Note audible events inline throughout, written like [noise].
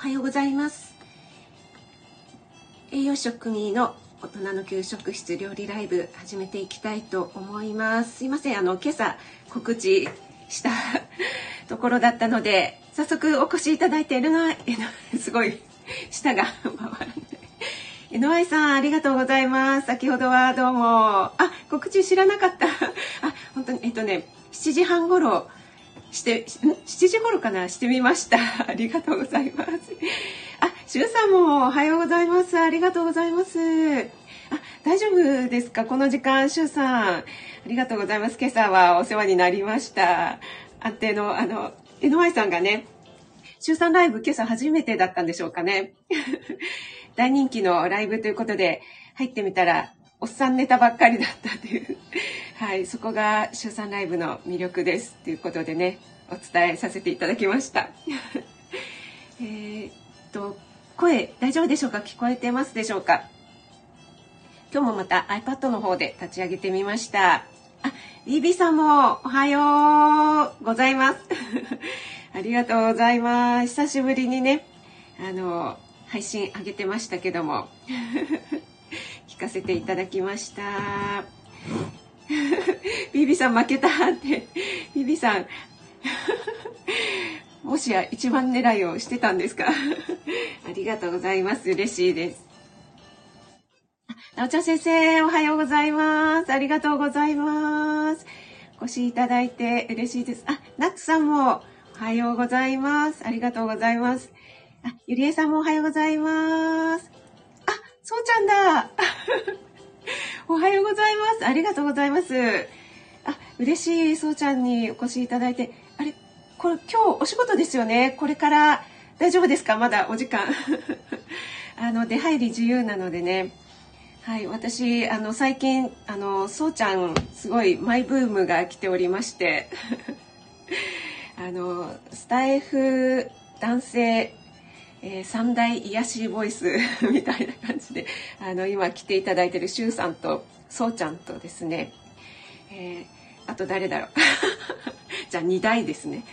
おはようございます。栄養食味の大人の給食室料理ライブ始めていきたいと思います。すいませんあの今朝告知した [laughs] ところだったので早速お越しいただいているのは [laughs] すごい舌が [laughs] 回らない。NY さんありがとうございます。先ほどはどうも。あ告知知らなかった。あ本当にえっとね7時半頃してん？7時頃かな？してみました。[laughs] ありがとうございます。あしゅうさんもおはようございます。ありがとうございます。あ大丈夫ですか？この時間しゅうさん。ありがとうございます。今朝はお世話になりました。安定のあの NY さんがね週3ライブ今朝初めてだったんでしょうかね。[laughs] 大人気のライブということで入ってみたらおっさんネタばっかりだったという、[laughs] はい、そこが週3ライブの魅力ですということでね、お伝えさせていただきました。[laughs] えっと、声大丈夫でしょうか？聞こえてますでしょうか？今日もまた iPad の方で立ち上げてみました。あ、BB さんもおはようございます。[laughs] ありがとうございます。久しぶりにね、あの、配信上げてましたけども、かせていただきました。[laughs] ビビさん負けたって、ビビさん、[laughs] もしや一番狙いをしてたんですか？[laughs] ありがとうございます。嬉しいです。なおちゃん先生、おはようございます。ありがとうございます。お越しいただいて嬉しいです。あ、ナッツさんもおはようございます。ありがとうございます。あ、ゆりえさんもおはようございます。そうちゃんだ。[laughs] おはようございます。ありがとうございます。あ、嬉しい、そうちゃんにお越しいただいて。あれ、これ今日お仕事ですよね。これから大丈夫ですか？まだお時間。[laughs] あの、出入り自由なのでね。はい、私、あの、最近、あの、そうちゃん、すごいマイブームが来ておりまして。[laughs] あのスタイフ男性、えー、三大癒しボイス [laughs] みたいな感じであの今来ていただいてるしゅうさんとそうちゃんとですね、えー、あと誰だろう。[laughs] じゃあ2代ですね。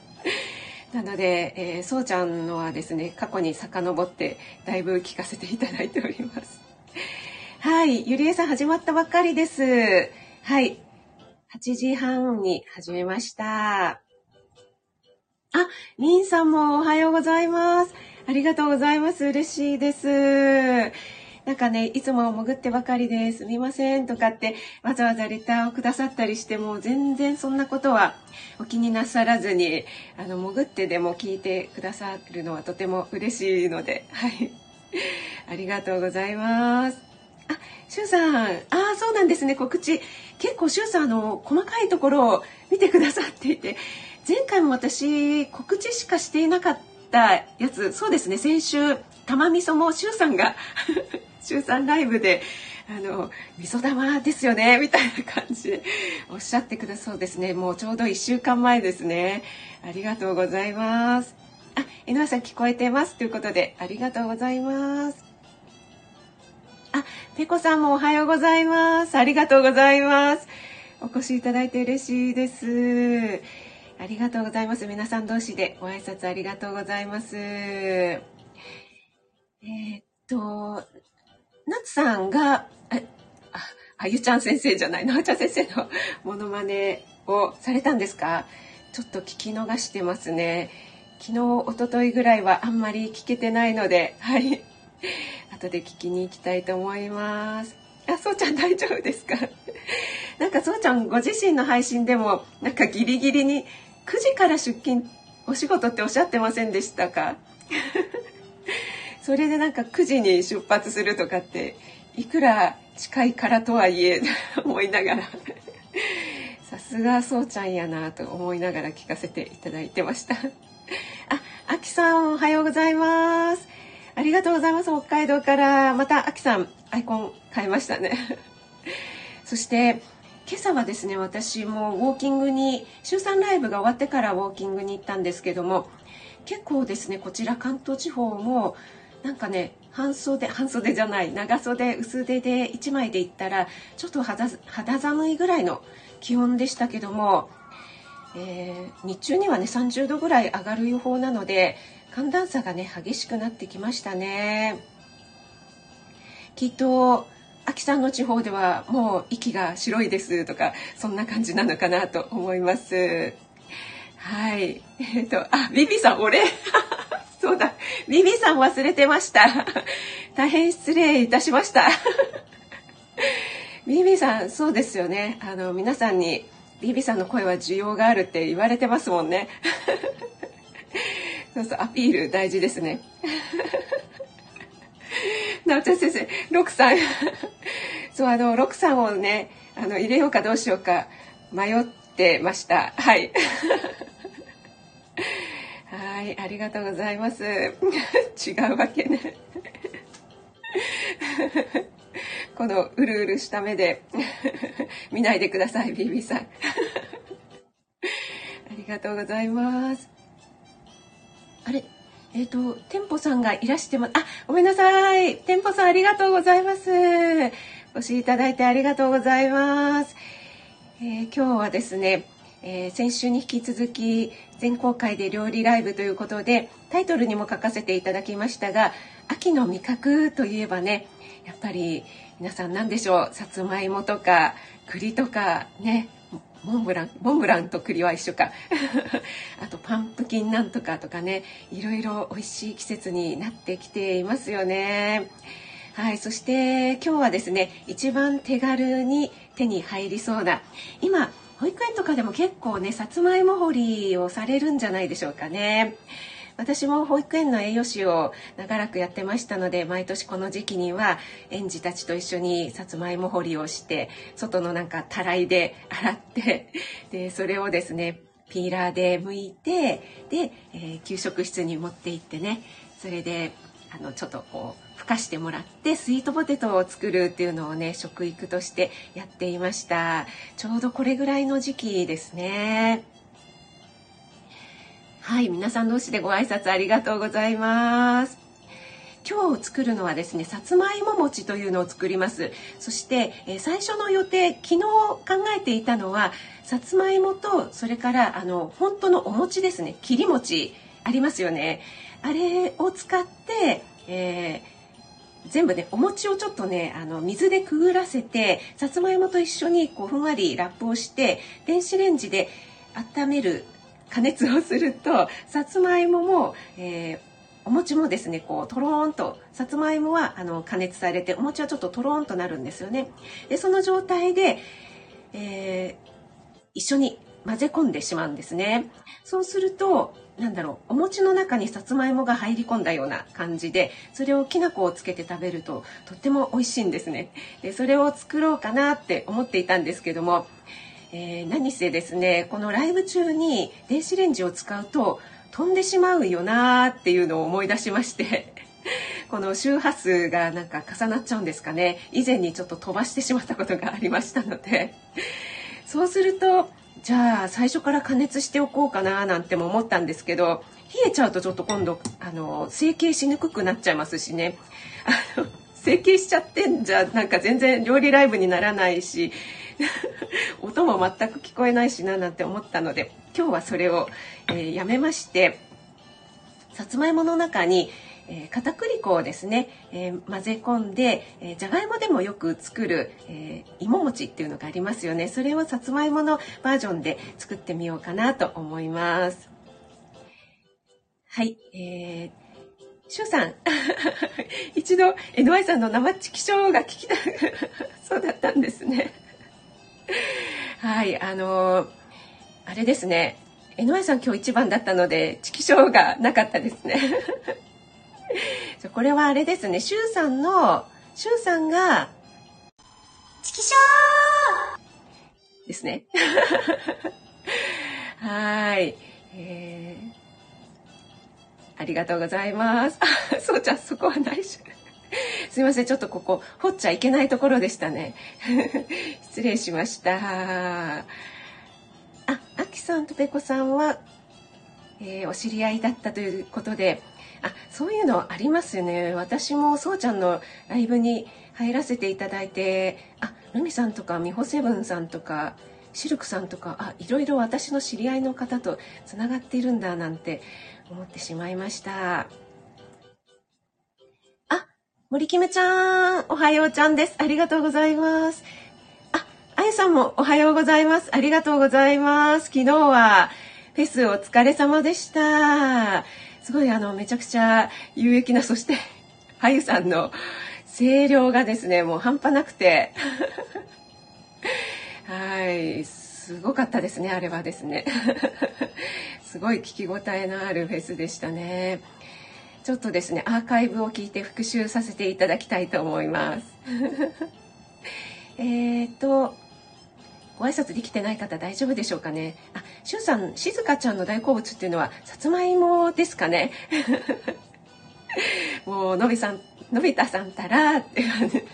[laughs] なので、えー、そうちゃんのはですね過去に遡ってだいぶ聞かせていただいております。はいゆりえさん始まったばっかりです。はい8時半に始めました。あ、リンさんもおはようございます。ありがとうございます。嬉しいです。なんかね、いつも潜ってばかりですみませんとかってわざわざレターをくださったりしても全然そんなことはお気になさらずに、あの、潜ってでも聞いてくださるのはとても嬉しいので、はい。ありがとうございます。あ、しゅうさん、ああ、そうなんですね、告知。結構しゅうさん、あの、細かいところを見てくださっていて、前回も私告知しかしていなかったやつそうですね。先週玉味噌もしゅうさんがしゅうさんライブであの味噌玉ですよねみたいな感じでおっしゃってくだそうですね。もうちょうど1週間前ですね。ありがとうございます。あ、井上さん聞こえてます。ということでありがとうございます。あ、ペコさんもおはようございます。ありがとうございます。お越しいただいて嬉しいです。ありがとうございます。皆さん同士でご挨拶ありがとうございます。えー、っと、なつさんが、あ、あゆちゃん先生じゃない、なおちゃん先生のモノマネをされたんですか？ちょっと聞き逃してますね。昨日、おとといぐらいはあんまり聞けてないので、はい。後で聞きに行きたいと思います。あ、そうちゃん大丈夫ですか？なんかそうちゃんご自身の配信でもなんかギリギリに9時から出勤お仕事っておっしゃってませんでしたか？[laughs] それでなんか9時に出発するとかっていくら近いからとはいえ [laughs] 思いながら。さすがそうちゃんやなと思いながら聞かせていただいてました。あ、あきさんおはようございます。ありがとうございます。北海道からまたあきさんアイコン変えましたね。[laughs] そして今朝はですね私もウォーキングに週3ライブが終わってからウォーキングに行ったんですけども結構ですねこちら関東地方もなんかね半袖 [laughs] 半袖じゃない長袖薄手で1枚で行ったらちょっと肌寒いぐらいの気温でしたけども、えー、日中にはね30度ぐらい上がる予報なので寒暖差がね激しくなってきましたね。きっと秋さんの地方ではもう息が白いですとかそんな感じなのかなと思います。はい。えっ、とあビビさん俺？[laughs] そうだ。ビビさん忘れてました。[laughs] 大変失礼いたしました。[laughs] ビビさんそうですよね。あの皆さんにビビさんの声は需要があるって言われてますもんね。そうそうアピール大事ですね。なおちゃん先生ロクさんそうあのロクさんをねあの入れようかどうしようか迷ってました。はい。[laughs] はいありがとうございます。[laughs] 違うわけね。[laughs] このうるうるした目で見ないでください、ビビさん。ありがとうございます。あれ？えっ、ー、と、店舗さんがいらしてま。あ、ごめんなさい。店舗さんありがとうございます。お越しいただいてありがとうございます。えー、今日はですね、えー、先週に引き続き全公開で料理ライブということでタイトルにも書かせていただきましたが秋の味覚といえばねやっぱり皆さん何でしょうさつまいもとか栗とかねモンブランモンブランと栗は一緒か。[laughs] あとパンプキンなんとかとかね。いろいろ美味しい季節になってきていますよね。はいそして今日はですね一番手軽に手に入りそうな今保育園とかでも結構ねさつまいも掘りをされるんじゃないでしょうかね。私も保育園の栄養士を長らくやってましたので毎年この時期には園児たちと一緒にさつまいも掘りをして外のなんかたらいで [laughs] 洗ってでそれをですねピーラーで剥いてで、えー、給食室に持って行ってねそれであのちょっとこうふかしてもらってスイートポテトを作るっていうのをね食育としてやっていました。ちょうどこれぐらいの時期ですね。はい皆さん同士でご挨拶ありがとうございます。今日作るのはですねさつまいも餅というのを作ります。そして、えー、最初の予定昨日考えていたのはさつまいもとそれからあの本当のお餅ですね。切り餅ありますよね。あれを使って、えー、全部ねお餅をちょっとねあの水でくぐらせてさつまいもと一緒にこうふんわりラップをして電子レンジで温める加熱をするとさつまいもも、えー、お餅もですねこうとろーんとさつまいもはあの加熱されてお餅はちょっととろーんとなるんですよね。でその状態で、えー、一緒に混ぜ込んでしまうんですね。そうするとなんだろうお餅の中にさつまいもが入り込んだような感じでそれをきな粉をつけて食べるととっても美味しいんですねでそれを作ろうかなって思っていたんですけどもえー、何せですねこのライブ中に電子レンジを使うと飛んでしまうよなーっていうのを思い出しまして [laughs] この周波数がなんか重なっちゃうんですかね。以前にちょっと飛ばしてしまったことがありましたので。そうするとじゃあ最初から加熱しておこうかななんても思ったんですけど冷えちゃうとちょっと今度あの成形しにくくなっちゃいますしね。あの成形しちゃってんじゃなんか全然料理ライブにならないし音も全く聞こえないしななんて思ったので今日はそれを、えー、やめましてさつまいもの中に、えー、片栗粉をですね、えー、混ぜ込んで、えー、じゃがいもでもよく作る、えー、芋餅っていうのがありますよね。それをさつまいものバージョンで作ってみようかなと思います。はい、えーしゅうさん。[laughs] 一度 NY さんの生チキショーが聞きた [laughs] そうだったんですね。はい、あのー、あれですね。江上さん今日一番だったので、チキショーがなかったですね。[laughs] これはあれですね。シュウさんの、シュウさんが、チキショーですね。[laughs] はい。えー、ありがとうございます。あ、そうちゃん、そこはないし。[laughs] すいませんちょっとここ掘っちゃいけないところでしたね。[laughs] 失礼しました。ああきさんとぺこさんは、えー、お知り合いだったということで。あそういうのありますよね。私もそうちゃんのライブに入らせていただいて。あルミさんとか美穂セブンさんとかシルクさんとかあいろいろ私の知り合いの方とつながっているんだなんて思ってしまいました。森キムちゃんおはようちゃんです。ありがとうございます。ああゆさんもおはようございます。ありがとうございます。昨日はフェスお疲れ様でした。すごいあのめちゃくちゃ有益なそしてあゆさんの声量がですねもう半端なくて。[laughs] はいすごかったですねあれはですね。[laughs] すごい聞き応えのあるフェスでしたね。ちょっとですねアーカイブを聞いて復習させていただきたいと思います [laughs] えっとご挨拶できてない方大丈夫でしょうかね？あしゅうさんしずかちゃんの大好物っていうのはさつまいもですかね？[laughs] もうのびさんのび太さんたらって感じ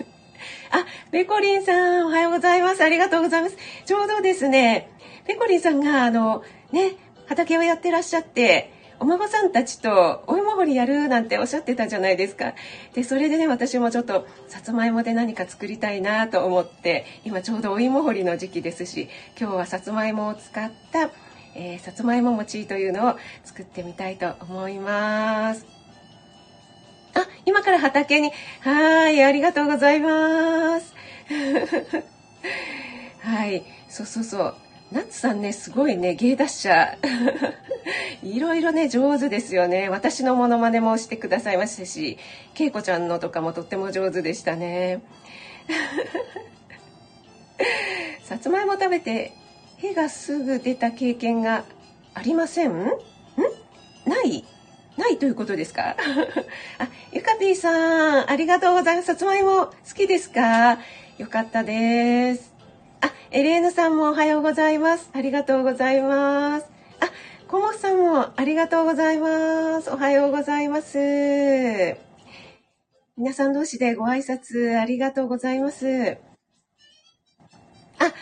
あ、ペコリンさん、おはようございます。ありがとうございます。ちょうどですね、ペコリンさんが、あの、ね、畑をやってらっしゃって、お孫さんたちとお芋掘りやるなんておっしゃってたじゃないですか。で、それでね、私もちょっとさつまいもで何か作りたいなと思って、今ちょうどお芋掘りの時期ですし、今日はさつまいもを使った、えー、さつまいも餅というのを作ってみたいと思います。あ、今から畑に。はい、ありがとうございます。[laughs] はい、そうそうそう。ナツさんね、すごいね、芸達者。[laughs] いろいろね、上手ですよね。私のモノマネもしてくださいましたし、けいこちゃんのとかもとっても上手でしたね。[laughs] さつまいも食べて、火がすぐ出た経験がありません？ん？ない？ないということですか？[laughs] あ、ゆかぴーさん、ありがとうございます。さつまいも好きですか？よかったです。あ、エレーヌさんもおはようございます。ありがとうございます。あ、コモフさんもありがとうございます。おはようございます。皆さん同士でご挨拶ありがとうございます。あ、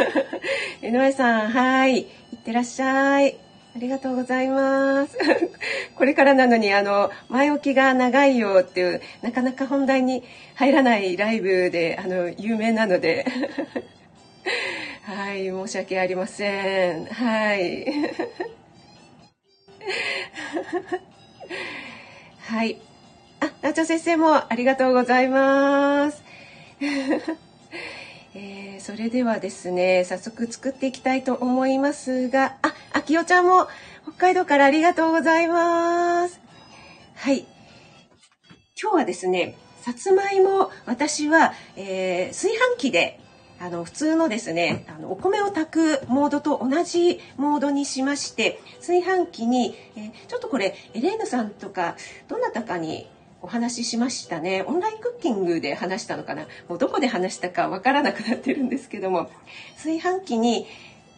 [laughs] 江上さん、はい。いってらっしゃい。ありがとうございます。[laughs] これからなのに、あの、前置きが長いよっていう、なかなか本題に入らないライブで、あの、有名なので。[laughs] はい、申し訳ありません。はい。はい。あ、ナチョ先生もありがとうございます。[laughs] えー、それではですね早速作っていきたいと思いますがあ、あきおちゃんも北海道からありがとうございますはい今日はですねさつまいも私は、えー、炊飯器であの普通のですねあのお米を炊くモードと同じモードにしまして炊飯器に、え、ちょっとこれエレーヌさんとかどなたかにお話ししましたね。オンラインクッキングで話したのかなもうどこで話したかわからなくなってるんですけども、炊飯器に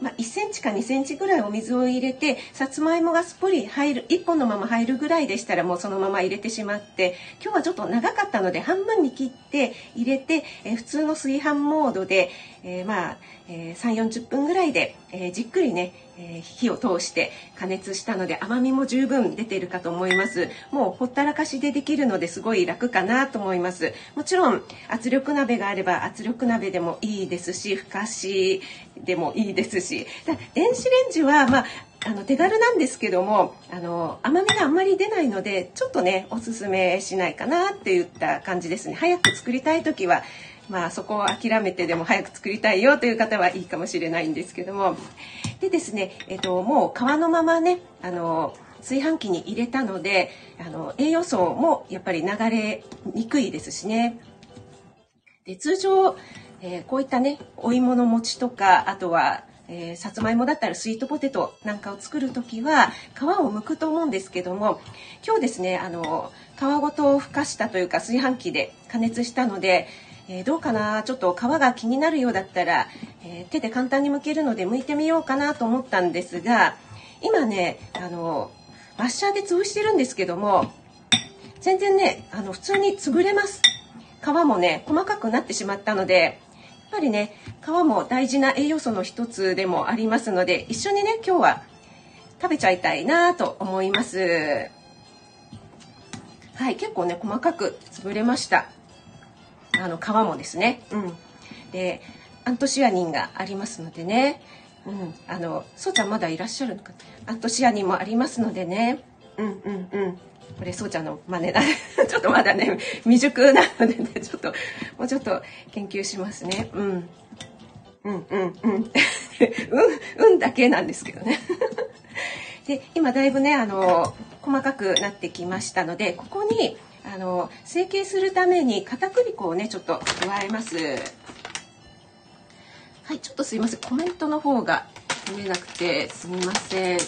まあ、1センチか2センチぐらいお水を入れてさつまいもがすっぽり入る1本のまま入るぐらいでしたらもうそのまま入れてしまって今日はちょっと長かったので半分に切って入れて、えー、普通の炊飯モードで、えー、まあ、えー、3 4 0分ぐらいで、えじっくりね、え火を通して加熱したので甘みも十分出ているかと思います。もうほったらかしでできるのですごい楽かなと思います。もちろん圧力鍋があれば圧力鍋でもいいですしふかしでもいいですし。電子レンジはまああの手軽なんですけどもあの甘みがあんまり出ないのでちょっとねおすすめしないかなって言った感じですね。早く作りたい時はまあそこを諦めてでも早く作りたいよという方はいいかもしれないんですけども。でですね、えっと、もう皮のままねあの炊飯器に入れたのであの栄養素もやっぱり流れにくいですしね。で通常えー、こういったねお芋の餅とかあとは、えー、さつまいもだったらスイートポテトなんかを作る時は皮を剥くと思うんですけども今日ですねあの皮ごとふかしたというか炊飯器で加熱したので、えー、どうかな？ちょっと皮が気になるようだったら、え手で簡単に剥けるので剥いてみようかなと思ったんですが今ねあのマッシャーで潰してるんですけども全然ねあの普通に潰れます。皮もね細かくなってしまったのでやっぱりね皮も大事な栄養素の一つでもありますので一緒にね今日は食べちゃいたいなと思います。はい結構ね細かく潰れました。あの皮もですねうんでアントシアニンがありますのでね。うん、あの、そうちゃんまだいらっしゃるのか？アントシアニンもありますのでね。うんうんうん。これそうちゃんの真似だ。[laughs] ちょっとまだね、未熟なのでね、ちょっと、もうちょっと研究しますね。うん。うんうんうん。[laughs] うん、うんだけなんですけどね。[laughs] で、今だいぶね、あの、細かくなってきましたので、ここに、あの、成形するために片栗粉をね、ちょっと加えます。はい、ちょっとすいません。コメントの方が見えなくてすみません。あ、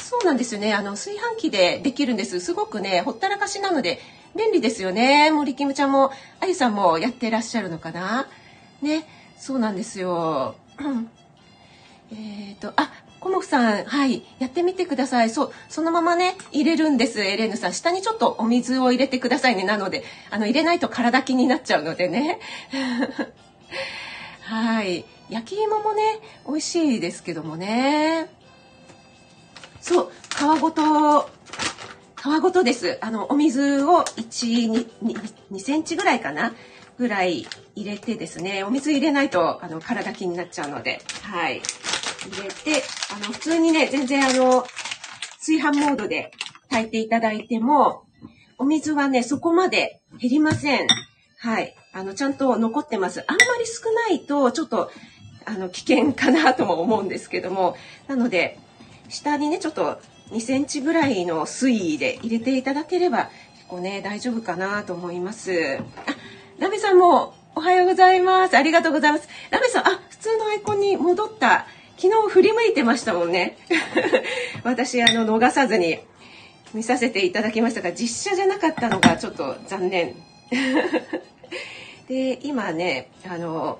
そうなんですよね。あの、炊飯器でできるんです。すごくね、ほったらかしなので便利ですよね。森キムちゃんも、あゆさんもやってらっしゃるのかなね、そうなんですよ。[clears throat] えっと、あ、コモフさん、はい、やってみてください。そう、そのままね、入れるんです、エレーヌさん。下にちょっとお水を入れてくださいね。なので、あの、入れないと体気になっちゃうのでね。[laughs] はい。焼き芋もね、美味しいですけどもね。そう、皮ごと、皮ごとです。あの、お水を1、2, 2センチぐらいかな？ぐらい入れてですね、お水入れないと、あの、体気になっちゃうので、はい。入れて、あの、普通にね、全然あの、炊飯モードで炊いていただいても、お水はね、そこまで減りません。はい。あの、ちゃんと残ってます。あんまり少ないと、ちょっと、あの、危険かなとも思うんですけども、なので、下にね、ちょっと2センチぐらいの水位で入れていただければ、結構ね、大丈夫かなと思います。あ、ラメさんもおはようございます。ありがとうございます。ラメさん、あ、普通のアイコンに戻った。昨日振り向いてましたもんね。[laughs] 私、あの、逃さずに見させていただきましたが、実写じゃなかったのがちょっと残念。[laughs] で今ねあの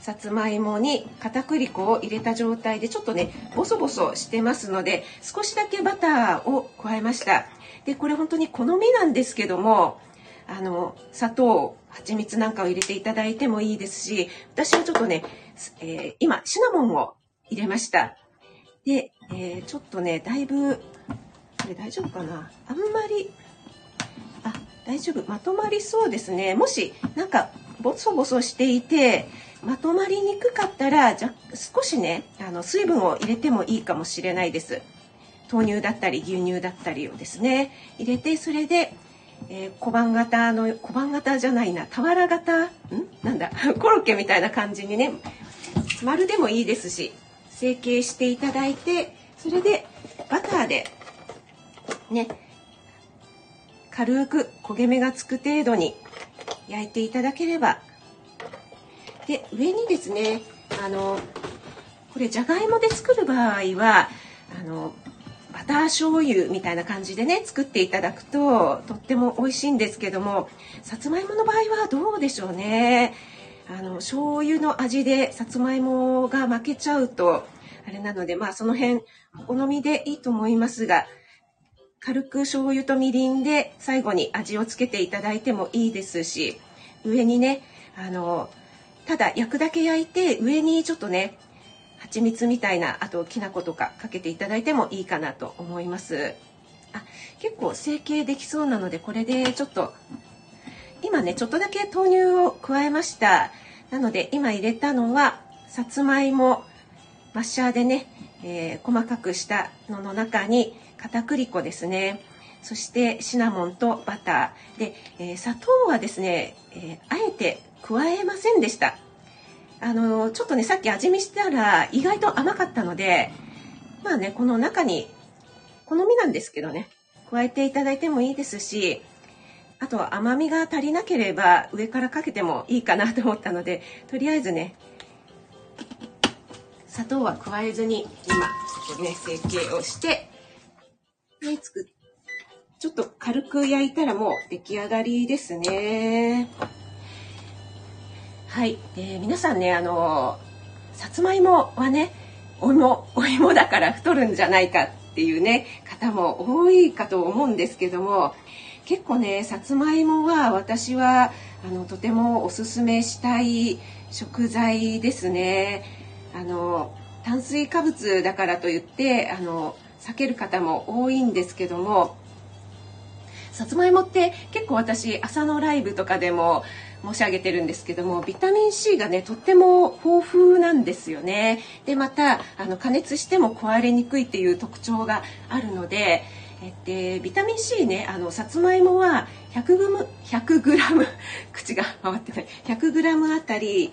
さつまいもに片栗粉を入れた状態でちょっとねボソボソしてますので少しだけバターを加えましたでこれ本当に好みなんですけどもあの砂糖蜂蜜なんかを入れていただいてもいいですし私はちょっとね、えー、今シナモンを入れました。で、えー、ちょっとねだいぶこれ大丈夫かな？あんまりあ大丈夫。まとまりそうですね。もしなんかボソボソしていてまとまりにくかったらじゃ少しねあの水分を入れてもいいかもしれないです。豆乳だったり牛乳だったりをですね。入れてそれで、えー、小判型の小判型じゃないな。俵型？ん？なんだ？コロッケみたいな感じにね。丸でもいいですし。成形していただいてそれでバターでね軽く焦げ目がつく程度に焼いていただければ。で上にですねあのこれじゃがいもで作る場合はあのバター醤油みたいな感じでね作っていただくととっても美味しいんですけどもさつまいもの場合はどうでしょうね。あの醤油の味でさつまいもが負けちゃうとあれなのでまあその辺お好みでいいと思いますが軽く醤油とみりんで最後に味をつけていただいてもいいですし上にねあのただ焼くだけ焼いて上にちょっとね蜂蜜みたいなあときな粉とかかけていただいてもいいかなと思います。あ結構成形できそうなのでこれでちょっと今ねちょっとだけ豆乳を加えました。なので今入れたのはさつまいもマッシャーでね、えー、細かくしたのの中に片栗粉ですね。そしてシナモンとバター。で、えー、砂糖はですね、えー、あえて加えませんでした。あのちょっとねさっき味見したら意外と甘かったのでまあねこの中に好みなんですけどね加えていただいてもいいですしあと甘みが足りなければ上からかけてもいいかなと思ったのでとりあえずね砂糖は加えずに今ちょっとね成形をしてね、作ちょっと軽く焼いたらもう出来上がりですね。はい。で、皆さんね、あの、さつまいもはね、お芋、お芋だから太るんじゃないかっていうね、方も多いかと思うんですけども、結構ね、さつまいもは私は、あの、とてもおすすめしたい食材ですね。あの、炭水化物だからといって、あの、避ける方も多いんですけどもさつまいもって結構私朝のライブとかでも申し上げてるんですけどもビタミン C がねとっても豊富なんですよね。でまたあの加熱しても壊れにくいっていう特徴があるのでえっビタミン C ねあのさつまいもは 100, グム100グラム [laughs] 口が回ってない。100グラムあたり、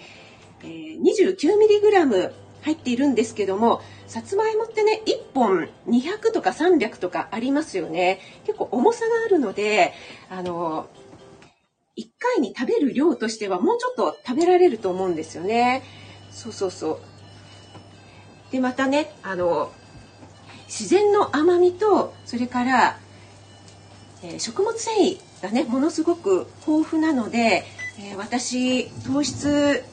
えー、29ミリグラム入っているんですけどもさつまいもってね1本200とか300とかありますよね。結構重さがあるのであの1回に食べる量としてはもうちょっと食べられると思うんですよね。そうそうそう。でまたねあの自然の甘みとそれから、えー、食物繊維がねものすごく豊富なので、えー、私糖質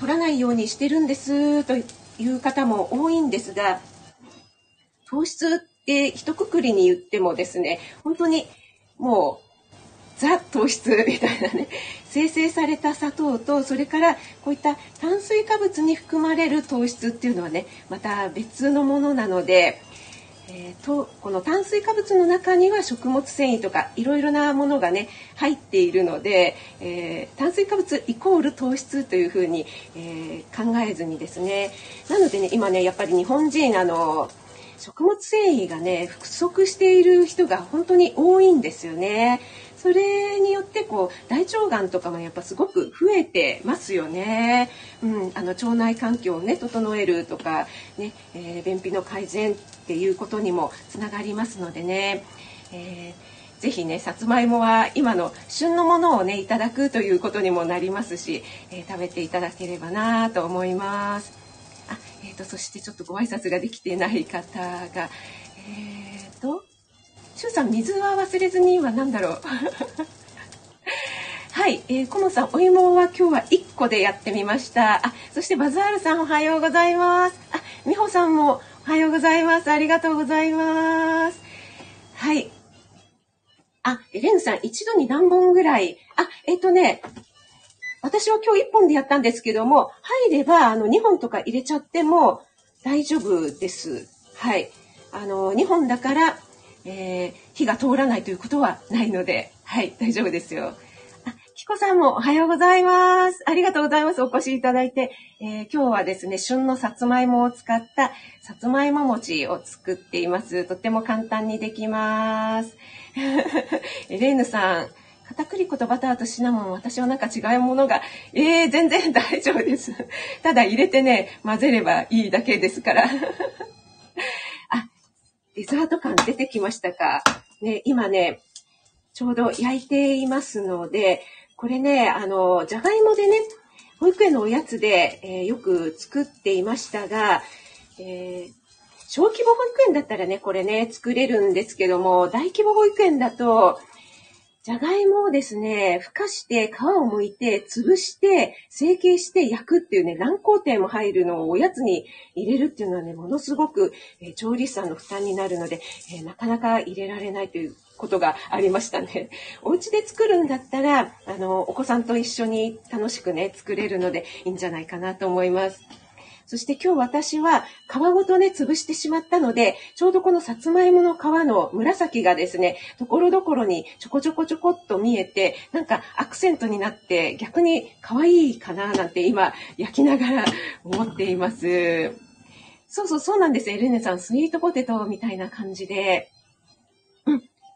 取らないようにしてるんですという方も多いんですが糖質って一括りに言ってもですね本当にもうザ糖質みたいなね [laughs] 生成された砂糖とそれからこういった炭水化物に含まれる糖質っていうのはねまた別のものなので、えー、とこの炭水化物の中には食物繊維とかいろいろなものがね入っているので、えー、炭水化物イコール糖質というふうに、えー、考えずにですねなのでね今ねやっぱり日本人あの食物繊維がね不足している人が本当に多いんですよね。それによってこう大腸がんとかもやっぱすごく増えてますよね。うん、あの腸内環境をね整えるとかね、えー、便秘の改善っていうことにもつながりますのでね。えー、ぜひねさつまいもは今の旬のものをねいただくということにもなりますし、えー、食べていただければなと思います。あ、えーと、そしてちょっとご挨拶ができてない方が、えーとしゅうさん、水は忘れずには何だろう？[laughs] はい、えー、コモさん、お芋は今日は1個でやってみました。あ、そしてバザールさん、おはようございます。あ、美穂さんもおはようございます。ありがとうございます。はい。あ、エレンさん、一度に何本ぐらい？あ、えっ、とね、私は今日1本でやったんですけども、入れば、あの、2本とか入れちゃっても大丈夫です。はい。あの、2本だから、えー、火が通らないということはないので、はい、大丈夫ですよ。あ、キコさんもおはようございます。ありがとうございます。お越しいただいて、えー、今日はですね、旬のさつまいもを使ったさつまいも餅を作っています。とっても簡単にできます。エ [laughs] レーヌさん、片栗粉とバターとシナモン、私はなんか違うものが、えー、全然大丈夫です。ただ入れてね、混ぜればいいだけですから。[laughs] あデザート感出てきましたか？ね、今ね、ちょうど焼いていますので、これね、あの、じゃがいもでね、保育園のおやつで、えー、よく作っていましたが、えー、小規模保育園だったらね、これね、作れるんですけども、大規模保育園だと、じゃがいもをですね、ふかして皮を剥いて潰して成形して焼くっていうね、何工程も入るのをおやつに入れるっていうのはね、ものすごく、えー、調理師さんの負担になるので、えー、なかなか入れられないということがありましたね。お家で作るんだったら、あの、お子さんと一緒に楽しくね、作れるのでいいんじゃないかなと思います。そして今日私は皮ごとね、潰してしまったので、ちょうどこのさつまいもの皮の紫がですね、ところどころにちょこちょこちょこっと見えて、なんかアクセントになって逆に可愛いかななんて今焼きながら思っています。そうそうそうなんです。エレネさん、スイートポテトみたいな感じで、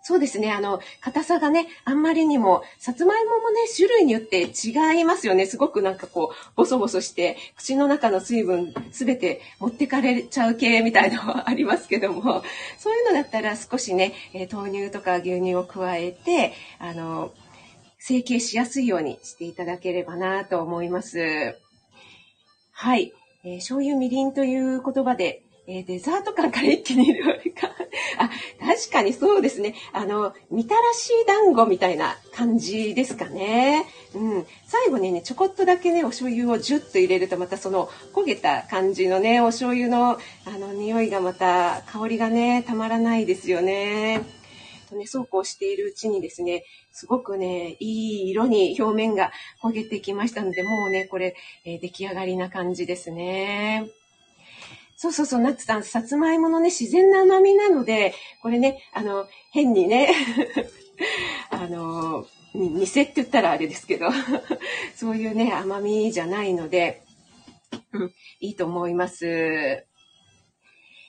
そうですね。あの、硬さがね、あんまりにも、さつまいももね、種類によって違いますよね。すごくなんかこう、ボソボソして、口の中の水分すべて持ってかれちゃう系みたいのはありますけども、そういうのだったら少しね、え豆乳とか牛乳を加えて、あの、成形しやすいようにしていただければなと思います。はい。えー、醤油みりんという言葉でえー、デザート感から一気に料理か。あ、確かにそうですね。あの、みたらし団子みたいな感じですかね。うん。最後にね、ちょこっとだけね、お醤油をジュッと入れると、またその焦げた感じのね、お醤油の、あの、匂いがまた、香りがね、たまらないですよね。とね、そうこうしているうちにですね、すごくね、いい色に表面が焦げてきましたので、もうね、これ、えー、出来上がりな感じですね。そうそうそう、ナッツさん、さつまいものね、自然な甘みなので、これね、あの、変にね、[laughs] あの、偽って言ったらあれですけど、[laughs] そういうね、甘みじゃないので、うん、いいと思います。え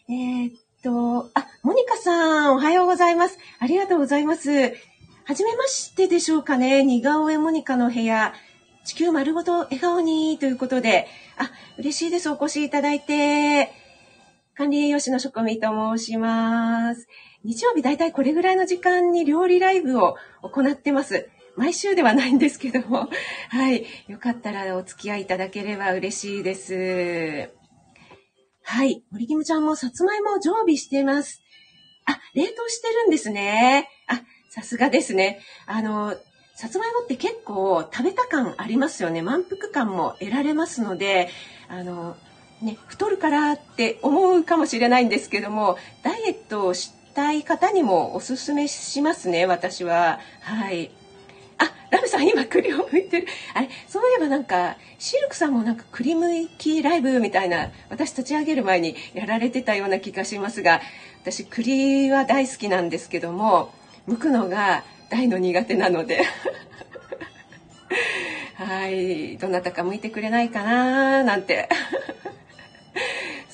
ー、っと、あ、モニカさん、おはようございます。ありがとうございます。はじめましてでしょうかね。似顔絵モニカの部屋。地球丸ごと笑顔にということで、あ、嬉しいです。お越しいただいて。管理栄養士の職味と申します。日曜日だいたいこれぐらいの時間に料理ライブを行ってます。毎週ではないんですけども、[laughs] はい。よかったらお付き合いいただければ嬉しいです。はい。森キムちゃんもさつまいも常備してます。あ、冷凍してるんですね。あ、さすがですね。あの、さつまいもって結構食べた感ありますよね。満腹感も得られますので、あの、ね、太るからって思うかもしれないんですけども、ダイエットをしたい方にもおすすめしますね、私は。はい。あ、ラムさん今栗を剥いてる。あれ、そういえばなんか、シルクさんもなんか栗むきライブみたいな、私立ち上げる前にやられてたような気がしますが、私栗は大好きなんですけども、剥くのが大の苦手なので [laughs] はいどなたか向いてくれないかななんて [laughs]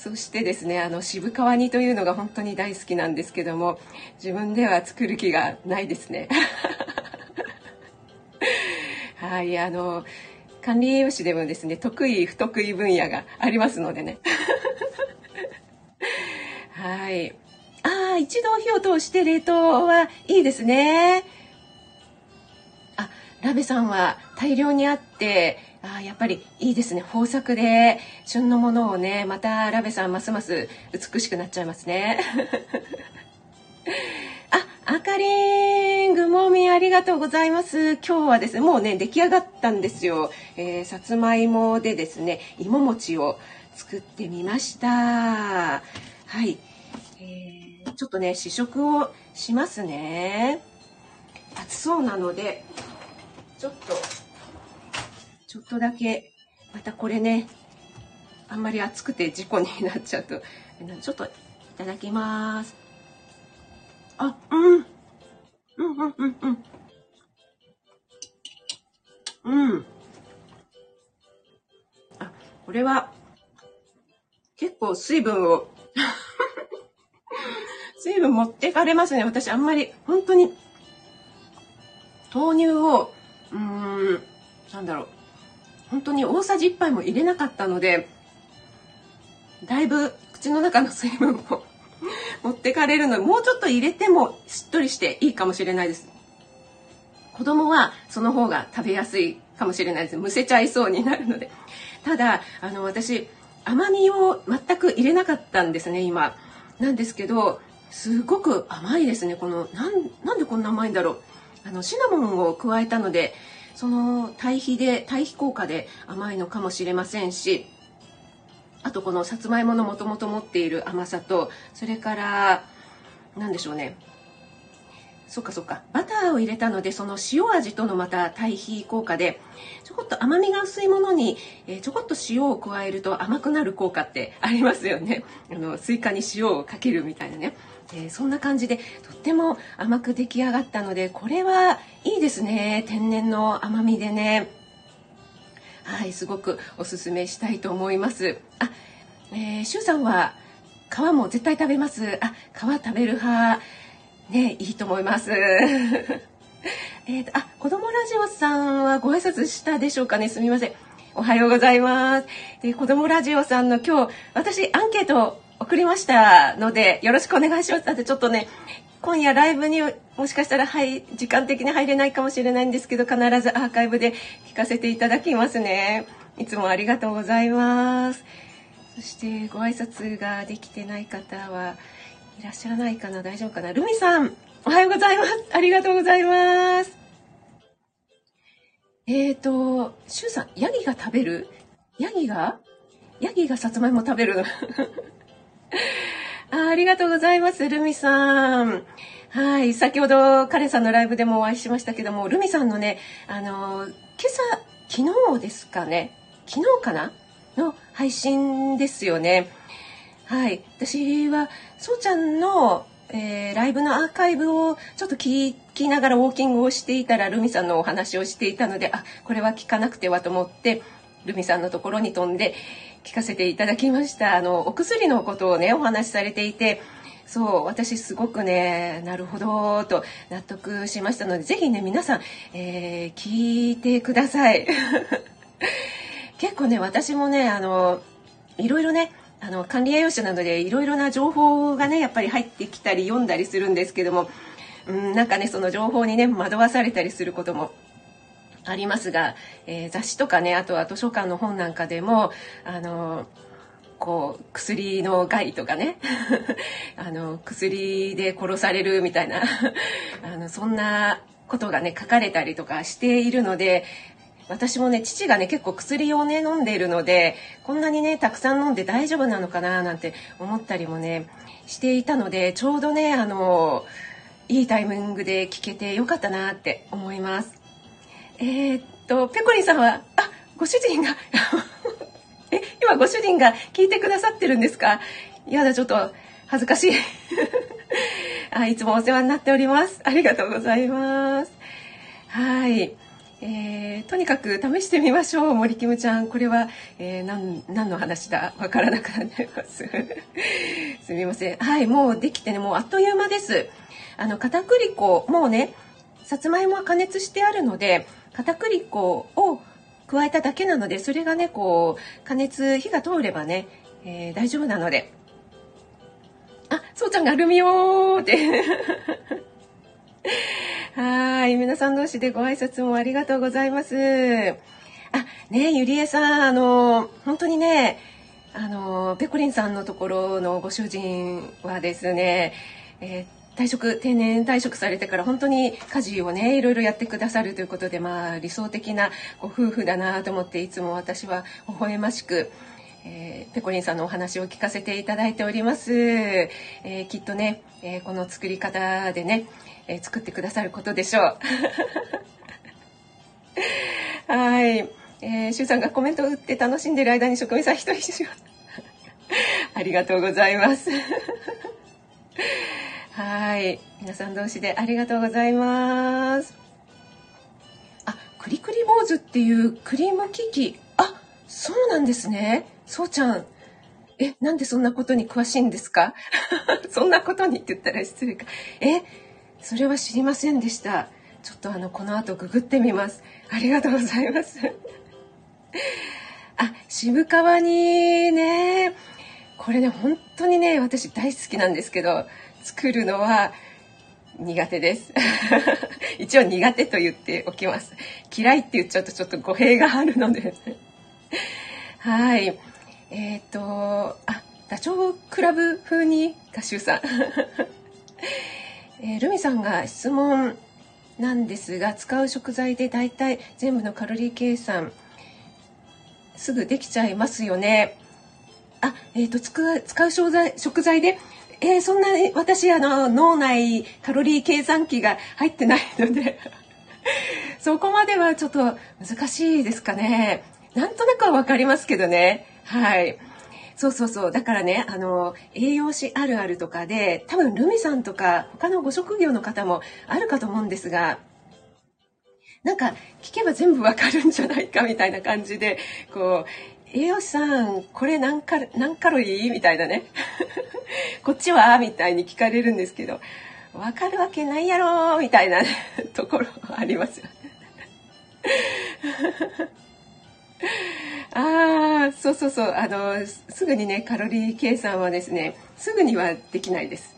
そしてですねあの渋皮煮というのが本当に大好きなんですけども自分では作る気がないですね。[laughs] はいあの管理栄養士でもですね得意不得意分野がありますのでね。[laughs] はい。ああ一度火を通して冷凍はいいですね。ラベさんは大量にあってあやっぱりいいですね。豊作で旬のものをねまたラベさんますます美しくなっちゃいますね。[laughs] ああかりんぐもみありがとうございます。今日はですねもうね出来上がったんですよ、えー、さつまいもでですね芋餅を作ってみました。はい、えー、ちょっとね試食をしますね。熱そうなのでちょっと、ちょっとだけ、またこれね、あんまり熱くて事故になっちゃうと、ちょっといただきます。あ、うん。うん、うん、うん、うん。うん。あ、これは、結構水分を [laughs] 水分持ってかれますね。私あんまり、本当に、豆乳をうーん、なんだろう。本当に大さじ1杯も入れなかったので、だいぶ口の中の水分も持ってかれるので、もうちょっと入れてもしっとりしていいかもしれないです。子供はその方が食べやすいかもしれないです。むせちゃいそうになるので。ただ、あの、私、甘みを全く入れなかったんですね、今。なんですけど、すごく甘いですね。この、なん、なんでこんな甘いんだろう。あのシナモンを加えたのでその対比で対比効果で甘いのかもしれませんしあとこのさつまいものもともと持っている甘さとそれから何でしょうね。そっかそっか。バターを入れたのでその塩味とのまた対比効果でちょこっと甘みが薄いものに、え、ちょこっと塩を加えると甘くなる効果ってありますよね。あのスイカに塩をかけるみたいなね。えー、そんな感じでとっても甘く出来上がったのでこれはいいですね。天然の甘みでね。はいすごくおすすめしたいと思います。あ、えー、シュウさんは皮も絶対食べます。あ皮食べる派。ねいいと思います。[laughs] えっとあ子供ラジオさんはご挨拶したでしょうかね。すみません。おはようございます。で、子供ラジオさんの今日、私アンケート送りましたので、よろしくお願いします。だってちょっとね、今夜ライブにもしかしたら、はい、時間的に入れないかもしれないんですけど、必ずアーカイブで聞かせていただきますね。いつもありがとうございます。そしてご挨拶ができてない方はいらっしゃらないかな大丈夫かなルミさん、おはようございます。ありがとうございます。えっ、ー、と、シュウさん、ヤギが食べる？ヤギが？ヤギがさつまいも食べる？[laughs] あありがとうございます、ルミさん。はい。先ほど、カレンさんのライブでもお会いしましたけども、ルミさんのね、あの、今朝、昨日ですかね。昨日かな？の配信ですよね。はい。私は、そうちゃんの、えー、ライブのアーカイブをちょっと聞きながらウォーキングをしていたら、ルミさんのお話をしていたので、あ、これは聞かなくてはと思って、ルミさんのところに飛んで聞かせていただきました。あの、お薬のことをね、お話しされていて、そう私すごくねなるほどと納得しましたのでぜひね皆さん、えー、聞いてください [laughs] 結構ね私もねあのいろいろねあの管理栄養士なのでいろいろな情報がねやっぱり入ってきたり読んだりするんですけどもうんなんかねその情報にね惑わされたりすることもありますが、えー、雑誌とかねあとは図書館の本なんかでもあのこう薬の害とかね [laughs] あの薬で殺されるみたいな [laughs] あのそんなことがね書かれたりとかしているので私もね父がね結構薬をね飲んでいるのでこんなにねたくさん飲んで大丈夫なのかななんて思ったりもねしていたのでちょうどねあのいいタイミングで聞けてよかったなって思います。えー、っとペコリンさんはあご主人が [laughs] え、今ご主人が聞いてくださってるんですか？やだ、ちょっと恥ずかしい [laughs] あ。いつもお世話になっております。ありがとうございます。はい。えー、とにかく試してみましょう森キムちゃんこれは、えー、何何の話だ？わからなくなります [laughs] すみませんはいもうできてねもうあっという間ですあの片栗粉もうねさつまいもは加熱してあるので片栗粉を加えただけなのでそれがねこう加熱火が通ればね、えー、大丈夫なので。あそうちゃんがアルミオって。[laughs] はい皆さん同士でご挨拶もありがとうございます。あねゆりえさんあの本当にねあのペコリンさんのところのご主人はですね、えー退職定年退職されてから本当に家事をねいろいろやってくださるということでまあ理想的なご夫婦だなと思っていつも私は微笑ましく、えー、ペコリンさんのお話を聞かせていただいております、えー、きっとね、えー、この作り方でね、え作ってくださることでしょう。[laughs] はい、えー、シュウさんがコメントを打って楽しんでる間に職人さん一人しよ [laughs] ありがとうございます。はい。皆さん同士でありがとうございます。あクリクリ坊主っていうクリーム機器あそうなんですね。そうちゃん。えなんでそんなことに詳しいんですか？[laughs] そんなことにって言ったら失礼か。えそれは知りませんでした。ちょっとあのこの後ググってみます。ありがとうございます。あ渋川にねこれね本当にね私大好きなんですけど作るのは苦手です。[laughs] 一応苦手と言っておきます。嫌いって言っちゃうとちょっと語弊があるので。はい。えっ、ー、とあダチョウ倶楽部風に合集さん、[laughs] えー、ルミさんが質問なんですが使う食材で大体全部のカロリー計算すぐできちゃいますよね。あえっ、ー、と使う食材食材でえー、そんなに私あの脳内カロリー計算機が入ってないので [laughs] そこまではちょっと難しいですかね。なんとなくは分かりますけどね。はい。そうそうそう。だからねあの栄養士あるあるとかで多分ルミさんとか他のご職業の方もあるかと思うんですがなんか聞けば全部わかるんじゃないかみたいな感じでこう栄養士さんこれ何カ何カロリー？みたいなね。[laughs] こっちは？みたいに聞かれるんですけど分かるわけないやろみたいな、[laughs] ところありますよ。[laughs] ああそうそうそう。あのすぐにねカロリー計算はですねすぐにはできないです。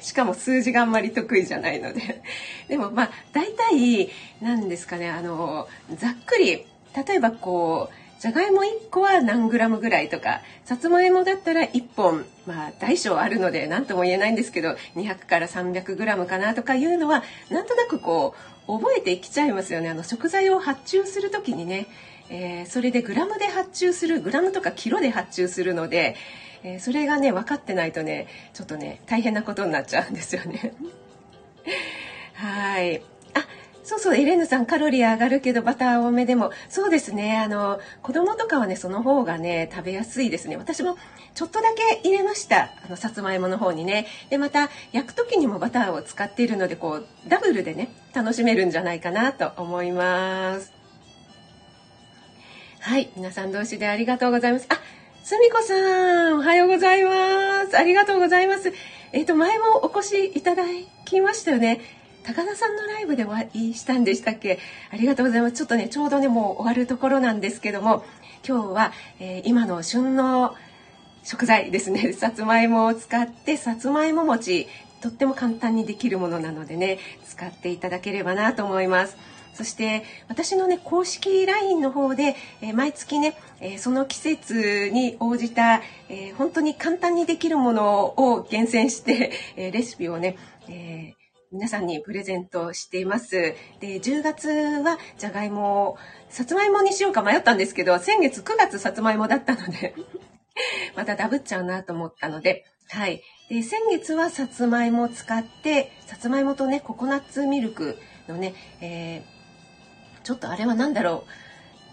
しかも数字があんまり得意じゃないので。でもまあ大体何ですかねあのざっくり例えばこうじゃがいも1個は何グラムぐらいとかさつまいもだったら1本まあ大小あるので何とも言えないんですけど200から300グラムかなとかいうのはなんとなくこう覚えてきちゃいますよねあの食材を発注する時にね、えー、それでグラムで発注するグラムとかキロで発注するので、えー、それがね分かってないとねちょっとね大変なことになっちゃうんですよね。[laughs] はいそうそう、エレーヌさんカロリー上がるけどバター多めでも、そうですね、あの、子供とかはね、その方がね、食べやすいですね。私もちょっとだけ入れました。あの、さつまいもの方にね。で、また、焼く時にもバターを使っているので、こう、ダブルでね、楽しめるんじゃないかなと思います。はい、皆さん同士でありがとうございます。あ、すみこさん、おはようございます。ありがとうございます。えっ、ー、と、前もお越しいただきましたよね。高田さんのライブでお会いしたんでしたっけ？ありがとうございます。ちょっとね、ちょうどね、もう終わるところなんですけども、今日は、えー、今の旬の食材ですね、[laughs] さつまいもを使って、さつまいも餅、とっても簡単にできるものなのでね、使っていただければなと思います。そして私のね公式 LINE の方で、えー、毎月ね、えー、その季節に応じた、えー、本当に簡単にできるものを厳選して、えレシピをね、え皆さんにプレゼントしています。で、10月はじゃがいも、さつまいもにしようか迷ったんですけど、先月9月さつまいもだったので [laughs] またダブっちゃうなと思ったので、はい。で、先月はさつまいもを使って、さつまいもとね、ココナッツミルクのね、えー、ちょっとあれは何だろう。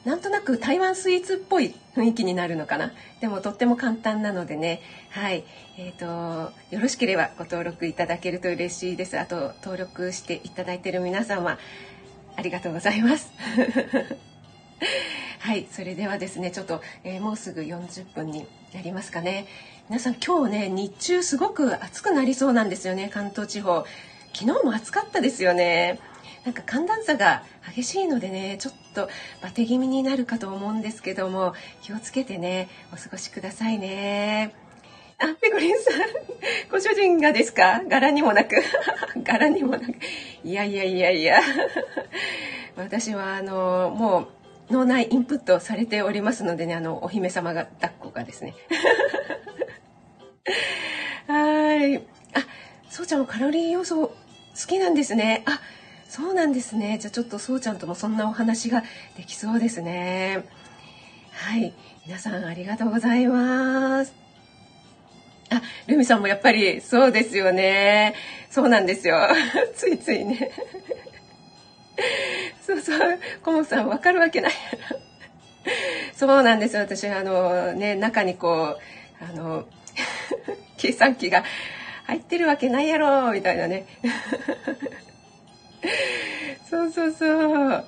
なんとなく台湾スイーツっぽい雰囲気になるのかな。でもとっても簡単なのでね。はい。えっ、ー、と、よろしければご登録いただけると嬉しいです。あと、登録していただいている皆様、ありがとうございます。[laughs] はい。それではですね、ちょっと、えー、もうすぐ40分になりますかね。皆さん今日ね、日中すごく暑くなりそうなんですよね、関東地方。昨日も暑かったですよね。なんか寒暖差が激しいのでねちょっとバテ気味になるかと思うんですけども気をつけてねお過ごしくださいね。あペコリンさん [laughs] ご主人がですか？柄にもなく。[laughs] 柄にもなく。いやいやいやいや。[laughs] 私はあのもう脳内インプットされておりますのでねあのお姫様が抱っこがですね。はい。あそうちゃんもカロリー要素好きなんですね。あそうなんですね。じゃあちょっとそうちゃんともそんなお話ができそうですね。はい。皆さんありがとうございます。あ、ルミさんもやっぱりそうですよね。そうなんですよ。[laughs] ついついね。[laughs] そうそう。コモさんわかるわけない。[laughs] そうなんですよ。私、あのね、中にこう、あの、計算機が入ってるわけないやろ、みたいなね。そうそうそう。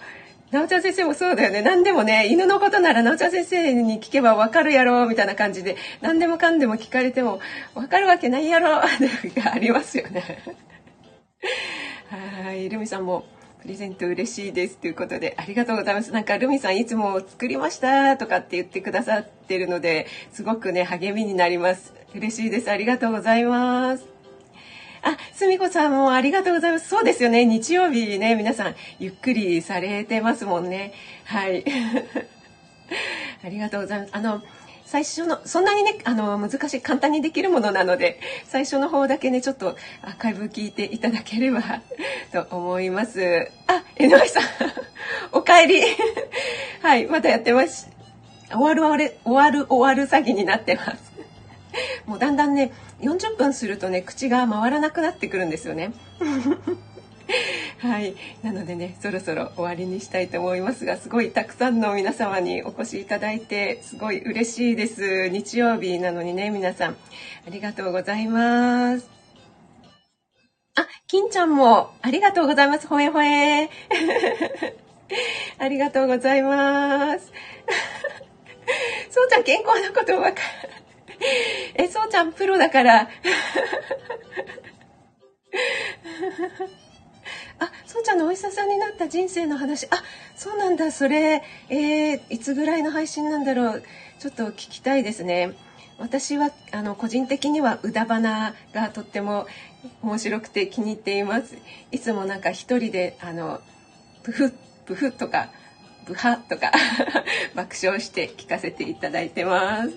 なおちゃん先生もそうだよね。何でもね、犬のことならなおちゃん先生に聞けばわかるやろ、みたいな感じで、何でもかんでも聞かれても、わかるわけないやろ、がありますよね。はい、ルミさんも、プレゼント嬉しいですということで、ありがとうございます。なんか、ルミさんいつも作りましたとかって言ってくださってるので、すごくね、励みになります。嬉しいです。ありがとうございます。あ、すみこさんもありがとうございます。そうですよね。日曜日ね、皆さんゆっくりされてますもんね。はい。[laughs] ありがとうございます。あの、最初の、そんなにね、あの、難しい、簡単にできるものなので、最初の方だけね、ちょっとアーカイブ聞いていただければと思います。あ、江上さん、[laughs] お帰り。[laughs] はい、またやってます。終わる終わる、終わる終わる詐欺になってます。[laughs] もうだんだんね、40分するとね口が回らなくなってくるんですよね。[laughs] はい。なのでね、そろそろ終わりにしたいと思いますが、すごいたくさんの皆様にお越しいただいて、すごい嬉しいです。日曜日なのにね、皆さん、ありがとうございます。あ、金ちゃんも、ありがとうございます。ほえほえ。[laughs] ありがとうございます。そうちゃん、健康なことばかる。[laughs] え、そうちゃんプロだから。[laughs] あ、そうちゃんのお医者さんになった人生の話。あ、そうなんだ。それ、えー、いつぐらいの配信なんだろう。ちょっと聞きたいですね。私はあの個人的には宇田花がとっても面白くて気に入っています。いつもなんか一人であのプフップフッとかブハとか [laughs] 爆笑して聞かせていただいてます。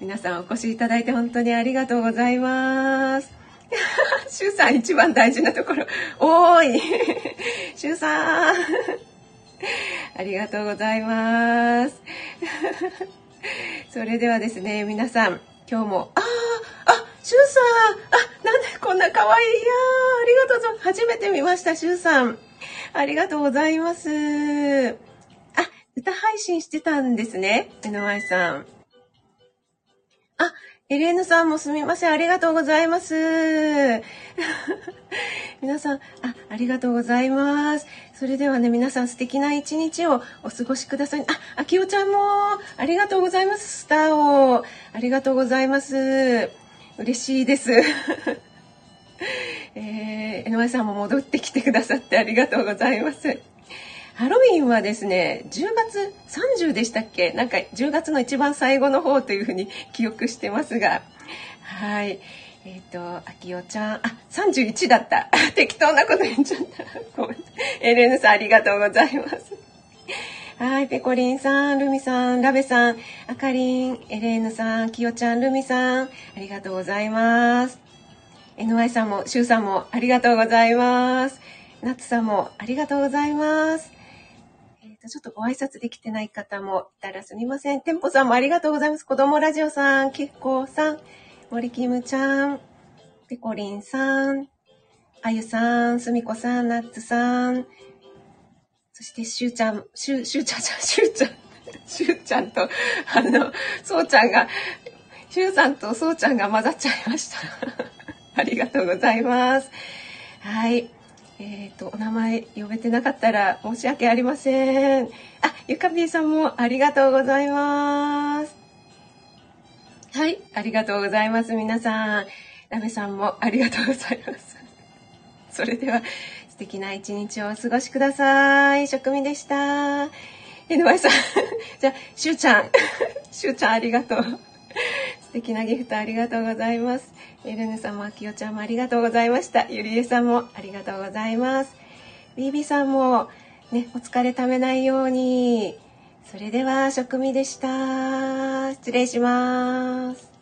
皆さんお越しいただいて本当にありがとうございます。[laughs] シュウさん一番大事なところ。おーい。[laughs] シュウさん。[laughs] ありがとうございます。それではですね、皆さん、今日も、ああ、あ、シュウさん。あ、なんでこんな可愛いいやありがとうございます。初めて見ました、シュウさん。ありがとうございます。あ、歌配信してたんですね。NY さん。あ、エレーヌさんもすみません。ありがとうございます。[laughs] 皆さん、あ、ありがとうございます。それではね、皆さん素敵な一日をお過ごしください。あ、あきおちゃんも、ありがとうございます。スターを。ありがとうございます。嬉しいです。[laughs] えー、NY さんも戻ってきてくださってありがとうございます。ハロウィンはですね、10月30でしたっけ？なんか10月の一番最後の方というふうに [laughs] 記憶してますが、はい。えっ、ー、と、あきおちゃん、あ、31だった。[laughs] 適当なこと言っちゃった。ごめん。エレヌさんありがとうございます。はい、ペコリンさん、ルミさん、ラベさん、あかりん、エレーヌさん、きよちゃん、ルミさん、ありがとうございます。NY さんも、シュウさんもありがとうございます。ナッツさんもありがとうございます。ちょっとご挨拶できてない方もいたらすみません。店舗さんもありがとうございます。子供ラジオさん、キッコーさん、森キムちゃん、ペコリンさん、あゆさん、すみこさん、ナッツさん、そしてしゅうちゃん、しゅう、しゅうちゃん、しゅうちゃん、しゅうちゃんと、あの、そうちゃんが、しゅうさんとそうちゃんが混ざっちゃいました。[laughs] ありがとうございます。はい。えっ、ー、と、お名前呼べてなかったら申し訳ありません。あ、ゆかぴーさんもありがとうございます。はい、ありがとうございます。皆さん。ラメさんもありがとうございます。[laughs] それでは、素敵な一日をお過ごしください。職味でした。NY さん。じゃあ、しゅうちゃん。しゅうちゃんありがとう。素敵なギフトありがとうございます。エルネさんもあきおちゃんもありがとうございました。ゆりえさんもありがとうございます。ビビさんもね、お疲れためないように。それでは、食味でした。失礼します。